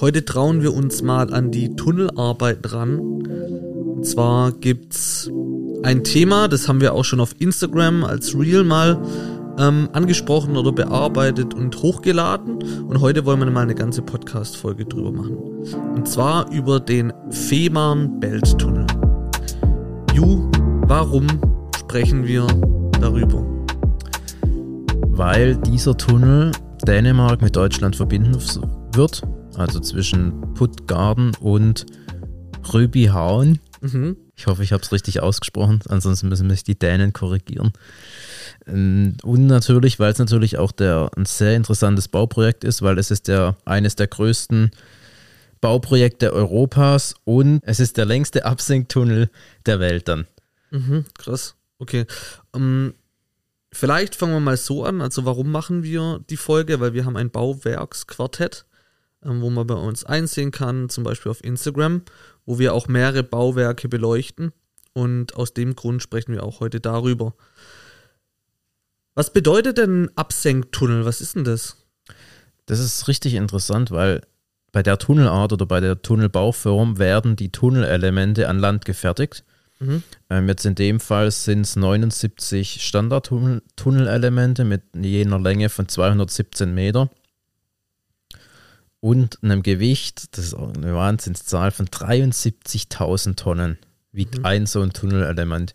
Heute trauen wir uns mal an die Tunnelarbeit ran. Und zwar gibt's ein Thema, das haben wir auch schon auf Instagram als Reel mal ähm, angesprochen oder bearbeitet und hochgeladen. Und heute wollen wir mal eine ganze Podcast-Folge drüber machen. Und zwar über den Fehmarn-Belt-Tunnel. Ju, warum sprechen wir darüber? Weil dieser Tunnel Dänemark mit Deutschland verbinden wird, also zwischen Puttgarden und Röbihauen. Mhm. Ich hoffe, ich habe es richtig ausgesprochen, ansonsten müssen mich die Dänen korrigieren. Ähm, und natürlich, weil es natürlich auch der, ein sehr interessantes Bauprojekt ist, weil es ist der, eines der größten Bauprojekte Europas und es ist der längste Absenktunnel der Welt dann. Mhm, krass. Okay. Um, ähm, vielleicht fangen wir mal so an. Also, warum machen wir die Folge? Weil wir haben ein Bauwerksquartett, wo man bei uns einsehen kann, zum Beispiel auf Instagram, wo wir auch mehrere Bauwerke beleuchten. Und aus dem Grund sprechen wir auch heute darüber. Was bedeutet denn Absenktunnel? Was ist denn das? Das ist richtig interessant, weil bei der Tunnelart oder bei der Tunnelbauform werden die Tunnelelemente an Land gefertigt. Mhm. Ähm, jetzt in dem Fall sind es 79 Standard-Tunnelelemente mit jener Länge von 217 Meter und einem Gewicht, das ist eine Wahnsinnszahl, von 73.000 Tonnen wiegt mhm. ein so ein Tunnelelement.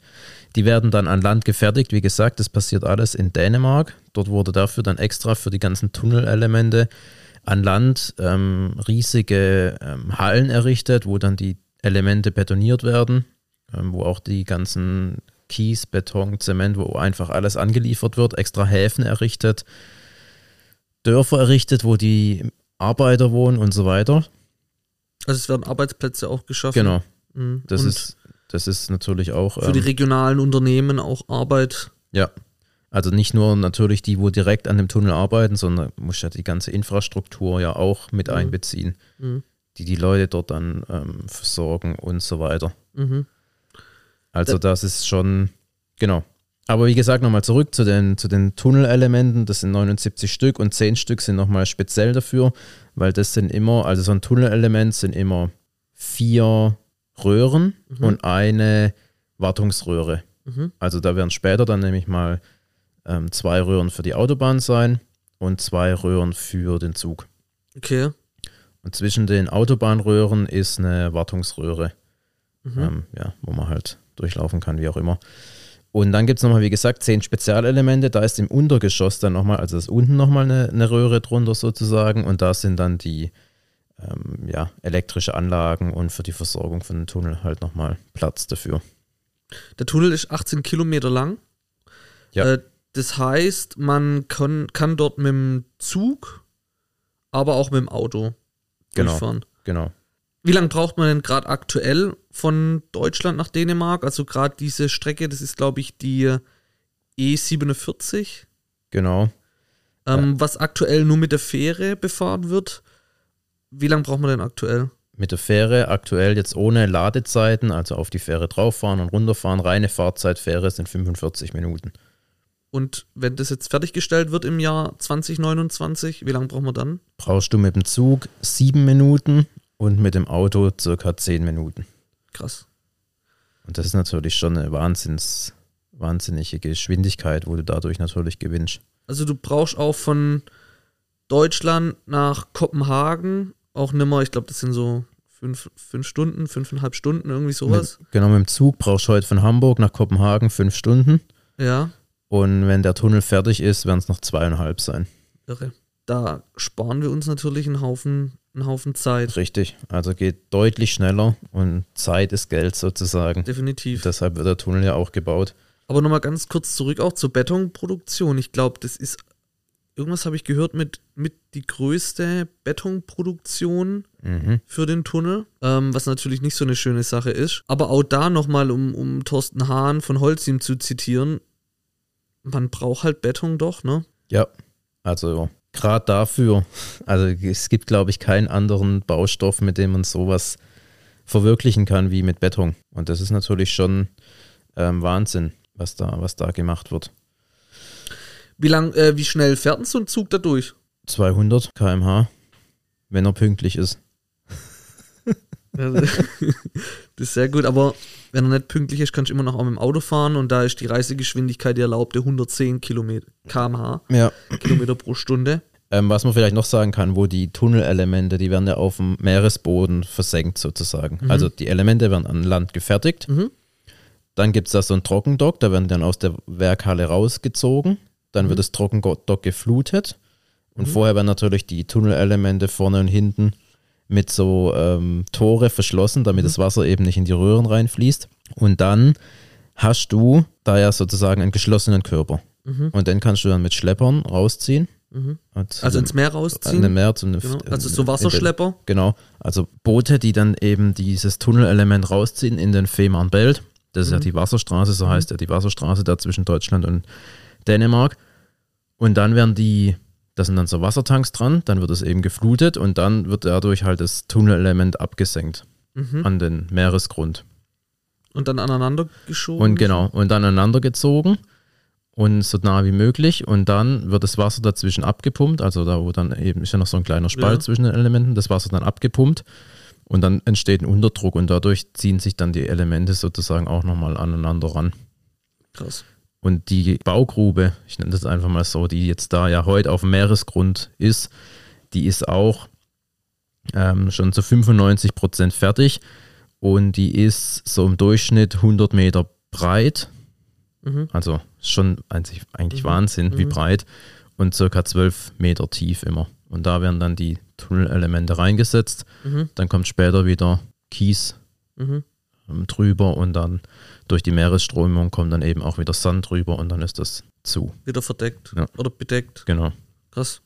Die werden dann an Land gefertigt. Wie gesagt, das passiert alles in Dänemark. Dort wurde dafür dann extra für die ganzen Tunnelelemente an Land ähm, riesige ähm, Hallen errichtet, wo dann die Elemente betoniert werden, ähm, wo auch die ganzen Kies, Beton, Zement, wo einfach alles angeliefert wird, extra Häfen errichtet, Dörfer errichtet, wo die Arbeiter wohnen und so weiter. Also es werden Arbeitsplätze auch geschaffen. Genau. Mhm. Das, ist, das ist natürlich auch. Für ähm, die regionalen Unternehmen auch Arbeit. Ja. Also nicht nur natürlich die, wo direkt an dem Tunnel arbeiten, sondern muss ja die ganze Infrastruktur ja auch mit mhm. einbeziehen, mhm. die die Leute dort dann ähm, versorgen und so weiter. Mhm. Also das ist schon, genau. Aber wie gesagt, nochmal zurück zu den, zu den Tunnelelementen. Das sind 79 Stück und 10 Stück sind nochmal speziell dafür, weil das sind immer, also so ein Tunnelelement sind immer vier Röhren mhm. und eine Wartungsröhre. Mhm. Also da werden später dann nämlich mal ähm, zwei Röhren für die Autobahn sein und zwei Röhren für den Zug. Okay. Und zwischen den Autobahnröhren ist eine Wartungsröhre, mhm. ähm, ja, wo man halt durchlaufen kann, wie auch immer. Und dann gibt es nochmal, wie gesagt, zehn Spezialelemente. Da ist im Untergeschoss dann nochmal, also ist unten nochmal eine, eine Röhre drunter sozusagen. Und da sind dann die ähm, ja, elektrische Anlagen und für die Versorgung von dem Tunnel halt nochmal Platz dafür. Der Tunnel ist 18 Kilometer lang. Ja. Äh, das heißt, man kann, kann dort mit dem Zug, aber auch mit dem Auto genau, durchfahren. Genau. Wie lange braucht man denn gerade aktuell von Deutschland nach Dänemark? Also gerade diese Strecke, das ist glaube ich die E47. Genau. Ähm, ja. Was aktuell nur mit der Fähre befahren wird. Wie lange braucht man denn aktuell? Mit der Fähre aktuell jetzt ohne Ladezeiten, also auf die Fähre drauffahren und runterfahren, reine Fahrzeit Fähre sind 45 Minuten. Und wenn das jetzt fertiggestellt wird im Jahr 2029, wie lange brauchen wir dann? Brauchst du mit dem Zug sieben Minuten und mit dem Auto circa zehn Minuten. Krass. Und das ist natürlich schon eine Wahnsinns, wahnsinnige Geschwindigkeit, wo du dadurch natürlich gewinnst. Also du brauchst auch von Deutschland nach Kopenhagen auch nimmer, ich glaube, das sind so fünf, fünf Stunden, fünfeinhalb Stunden, irgendwie sowas. Mit, genau, mit dem Zug brauchst du heute von Hamburg nach Kopenhagen fünf Stunden. Ja. Und wenn der Tunnel fertig ist, werden es noch zweieinhalb sein. Irre. Da sparen wir uns natürlich einen Haufen, einen Haufen Zeit. Richtig, also geht deutlich schneller und Zeit ist Geld sozusagen. Definitiv. Deshalb wird der Tunnel ja auch gebaut. Aber nochmal ganz kurz zurück auch zur Betonproduktion. Ich glaube, das ist irgendwas habe ich gehört mit, mit die größte Betonproduktion mhm. für den Tunnel, ähm, was natürlich nicht so eine schöne Sache ist. Aber auch da nochmal, um, um Thorsten Hahn von Holzim zu zitieren, man braucht halt Beton doch, ne? Ja, also gerade dafür, also es gibt, glaube ich, keinen anderen Baustoff, mit dem man sowas verwirklichen kann wie mit Beton. Und das ist natürlich schon ähm, Wahnsinn, was da, was da gemacht wird. Wie lang, äh, wie schnell fährt so ein Zug da durch? 200 km/h, wenn er pünktlich ist. Das ist sehr gut, aber wenn er nicht pünktlich ist, kannst du immer noch auch mit dem Auto fahren und da ist die Reisegeschwindigkeit die erlaubte 110 Kilometer km/h, Ja. Kilometer pro Stunde. Ähm, was man vielleicht noch sagen kann, wo die Tunnelelemente, die werden ja auf dem Meeresboden versenkt sozusagen. Also die Elemente werden an Land gefertigt. Mhm. Dann gibt es da so einen Trockendock, da werden dann aus der Werkhalle rausgezogen. Dann wird das Trockendock geflutet. Und vorher werden natürlich die Tunnelelemente vorne und hinten mit so ähm, Tore verschlossen, damit das Wasser eben nicht in die Röhren reinfließt. Und dann hast du da ja sozusagen einen geschlossenen Körper. Und den kannst du dann mit Schleppern rausziehen. Und Also ins Meer rausziehen. dem Meer zum Genau. Also so in den- Wasserschlepper. Genau, also Boote, die dann eben dieses Tunnelelement rausziehen in den Fehmarnbelt. Das ist ja die Wasserstraße, so heißt ja die Wasserstraße da zwischen Deutschland und Dänemark. Und dann werden die, da sind dann so Wassertanks dran, dann wird es eben geflutet und dann wird dadurch halt das Tunnelelement abgesenkt an den Meeresgrund. Und dann aneinander geschoben. Und genau, und dann aneinander gezogen und so nah wie möglich. Und dann wird das Wasser dazwischen abgepumpt. Also da, wo dann eben ist ja noch so ein kleiner Spalt Ja. zwischen den Elementen, das Wasser dann abgepumpt. Und dann entsteht ein Unterdruck und dadurch ziehen sich dann die Elemente sozusagen auch nochmal aneinander ran. Krass. Und die Baugrube, ich nenne das einfach mal so, die jetzt da ja heute auf dem Meeresgrund ist, die ist auch ähm, schon zu 95 Prozent fertig und die ist so im Durchschnitt 100 Meter breit. Mhm. Also schon eigentlich, eigentlich Wahnsinn, wie breit und circa 12 Meter tief immer. Und da werden dann die Tunnelelemente reingesetzt. Mhm. Dann kommt später wieder Kies Mhm. Drüber und dann durch die Meeresströmung kommt dann eben auch wieder Sand drüber und dann ist das zu. Wieder verdeckt. Ja. Oder bedeckt. Genau. Krass.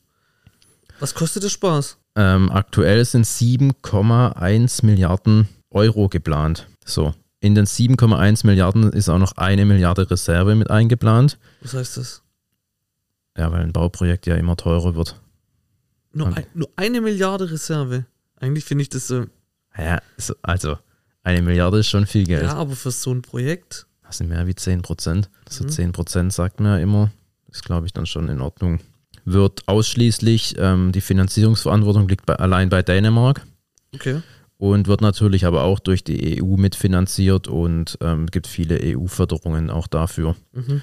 Was kostet der Spaß? Ähm, aktuell sind 7,1 Milliarden Euro geplant. So. In den 7,1 Milliarden ist auch noch eine Milliarde Reserve mit eingeplant. Was heißt das? Ja, weil ein Bauprojekt ja immer teurer wird. Nur, ein, nur eine Milliarde Reserve. Eigentlich finde ich das so. Ja, so- also eine Milliarde ist schon viel Geld. Ja, aber für so ein Projekt. Das sind mehr wie 10 Prozent. So Mhm. 10 Prozent sagt man ja immer. Ist, glaube ich, dann schon in Ordnung. Wird ausschließlich, ähm, die Finanzierungsverantwortung liegt bei, allein bei Dänemark Okay. und wird natürlich aber auch durch die EU mitfinanziert und ähm, gibt viele EU-Förderungen auch dafür. Mhm.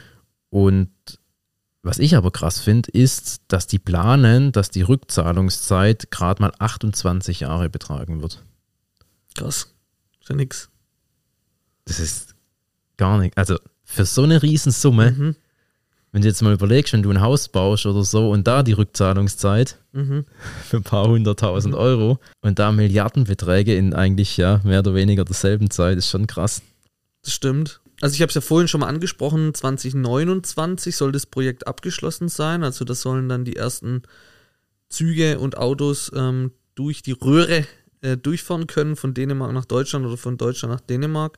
Und was ich aber krass finde, ist, dass die planen, dass die Rückzahlungszeit gerade mal 28 Jahre betragen wird. Krass. Ja nix. Das ist gar nicht. Also für so eine Riesensumme, Mhm. wenn du jetzt mal überlegst, wenn du ein Haus baust oder so und da die Rückzahlungszeit Mhm. für ein paar hunderttausend Euro und da Milliardenbeträge in eigentlich ja mehr oder weniger derselben Zeit, ist schon krass. Das stimmt. Also ich habe es ja vorhin schon mal angesprochen, 2029 soll das Projekt abgeschlossen sein. Also da sollen dann die ersten Züge und Autos ähm, durch die Röhre äh, durchfahren können, von Dänemark nach Deutschland oder von Deutschland nach Dänemark.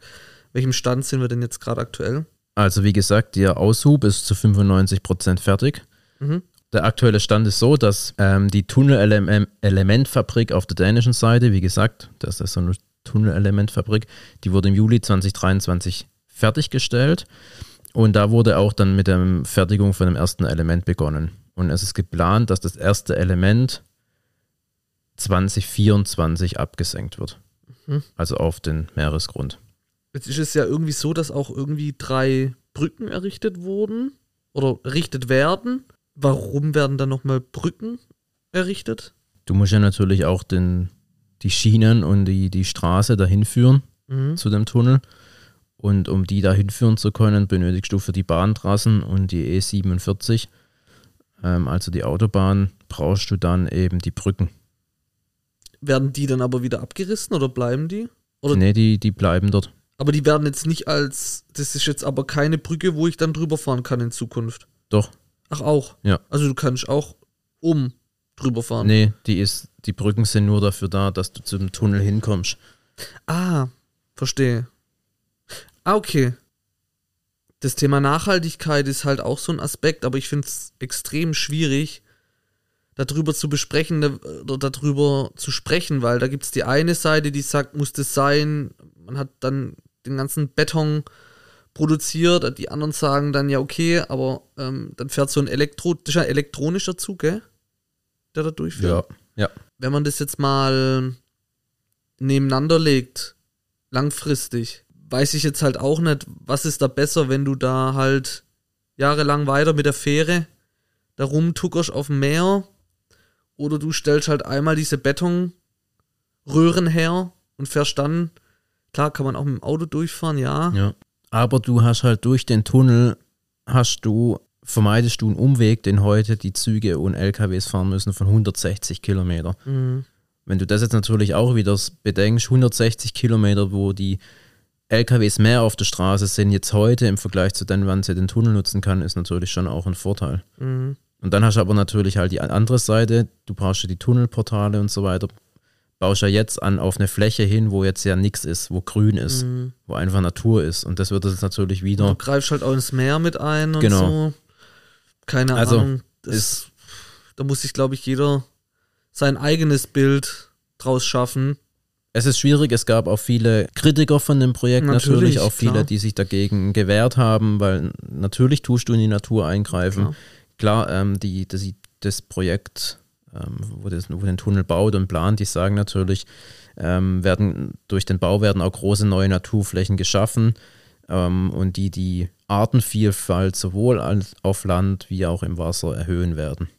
Welchem Stand sind wir denn jetzt gerade aktuell? Also wie gesagt, der Aushub ist zu 95% fertig. Mhm. Der aktuelle Stand ist so, dass ähm, die Tunnelelementfabrik auf der dänischen Seite, wie gesagt, das ist so eine Tunnelelementfabrik, die wurde im Juli 2023 fertiggestellt und da wurde auch dann mit der Fertigung von dem ersten Element begonnen. Und es ist geplant, dass das erste Element 2024 abgesenkt wird. Mhm. Also auf den Meeresgrund. Jetzt ist es ja irgendwie so, dass auch irgendwie drei Brücken errichtet wurden oder errichtet werden. Warum werden dann nochmal Brücken errichtet? Du musst ja natürlich auch den, die Schienen und die, die Straße dahin führen Mhm. zu dem Tunnel. Und um die dahin führen zu können, benötigst du für die Bahntrassen und die E47, ähm, also die Autobahn, brauchst du dann eben die Brücken. Werden die dann aber wieder abgerissen oder bleiben die? Oder Nee, die, die bleiben dort. Aber die werden jetzt nicht als, das ist jetzt aber keine Brücke, wo ich dann drüber fahren kann in Zukunft. Doch. Ach auch. Ja. Also du kannst auch um drüber fahren. Nee, die, ist, die Brücken sind nur dafür da, dass du zum Tunnel hinkommst. Ah, verstehe. Ah, okay. Das Thema Nachhaltigkeit ist halt auch so ein Aspekt, aber ich finde es extrem schwierig, darüber zu besprechen oder darüber zu sprechen, weil da gibt es die eine Seite, die sagt, muss das sein, man hat dann den ganzen Beton produziert, die anderen sagen dann, ja, okay, aber ähm, dann fährt so ein Elektro, das ist ein elektronischer Zug, gell? Der da durchfährt Ja. wenn man das jetzt mal nebeneinander legt, langfristig, weiß ich jetzt halt auch nicht, was ist da besser, wenn du da halt jahrelang weiter mit der Fähre da rumtuckerst auf dem Meer oder du stellst halt einmal diese Betonröhren her und fährst dann, klar kann man auch mit dem Auto durchfahren, ja. Ja. Aber du hast halt durch den Tunnel, hast du, vermeidest du einen Umweg, den heute die Züge und LKWs fahren müssen von 160 Kilometer. Mhm. Wenn du das jetzt natürlich auch wieder bedenkst, 160 Kilometer, wo die LKWs mehr auf der Straße sind jetzt heute im Vergleich zu dann, wann sie den Tunnel nutzen kann, ist natürlich schon auch ein Vorteil. Mhm. Und dann hast du aber natürlich halt die andere Seite, du brauchst ja die Tunnelportale und so weiter, baust ja jetzt an auf eine Fläche hin, wo jetzt ja nichts ist, wo grün ist, Mhm. wo einfach Natur ist. Und das wird jetzt natürlich wieder. Du greifst halt auch ins Meer mit ein und Genau. so. Keine Also, Ahnung. Das, ist- da muss sich, glaube ich, jeder sein eigenes Bild draus schaffen. Es ist schwierig, es gab auch viele Kritiker von dem Projekt, natürlich, Natürlich, auch viele, klar. die sich dagegen gewehrt haben, weil natürlich tust du in die Natur eingreifen. Klar. Klar, ähm, die, das, das Projekt, ähm, wo, das, wo den Tunnel baut und plant, die sagen natürlich, ähm, werden durch den Bau werden auch große neue Naturflächen geschaffen ähm, und die die Artenvielfalt sowohl als auf Land wie auch im Wasser erhöhen werden.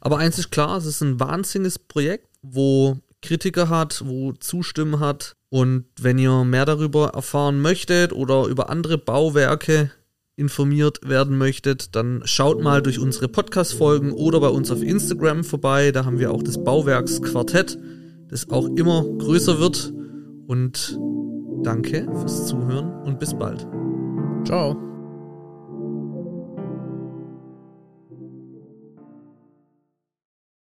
Aber eins ist klar, es ist ein wahnsinniges Projekt, wo Kritiker hat, wo Zustimmen hat. Und wenn ihr mehr darüber erfahren möchtet oder über andere Bauwerke informiert werden möchtet, dann schaut mal durch unsere Podcast-Folgen oder bei uns auf Instagram vorbei. Da haben wir auch das Bauwerksquartett, das auch immer größer wird. Und danke fürs Zuhören und bis bald. Ciao.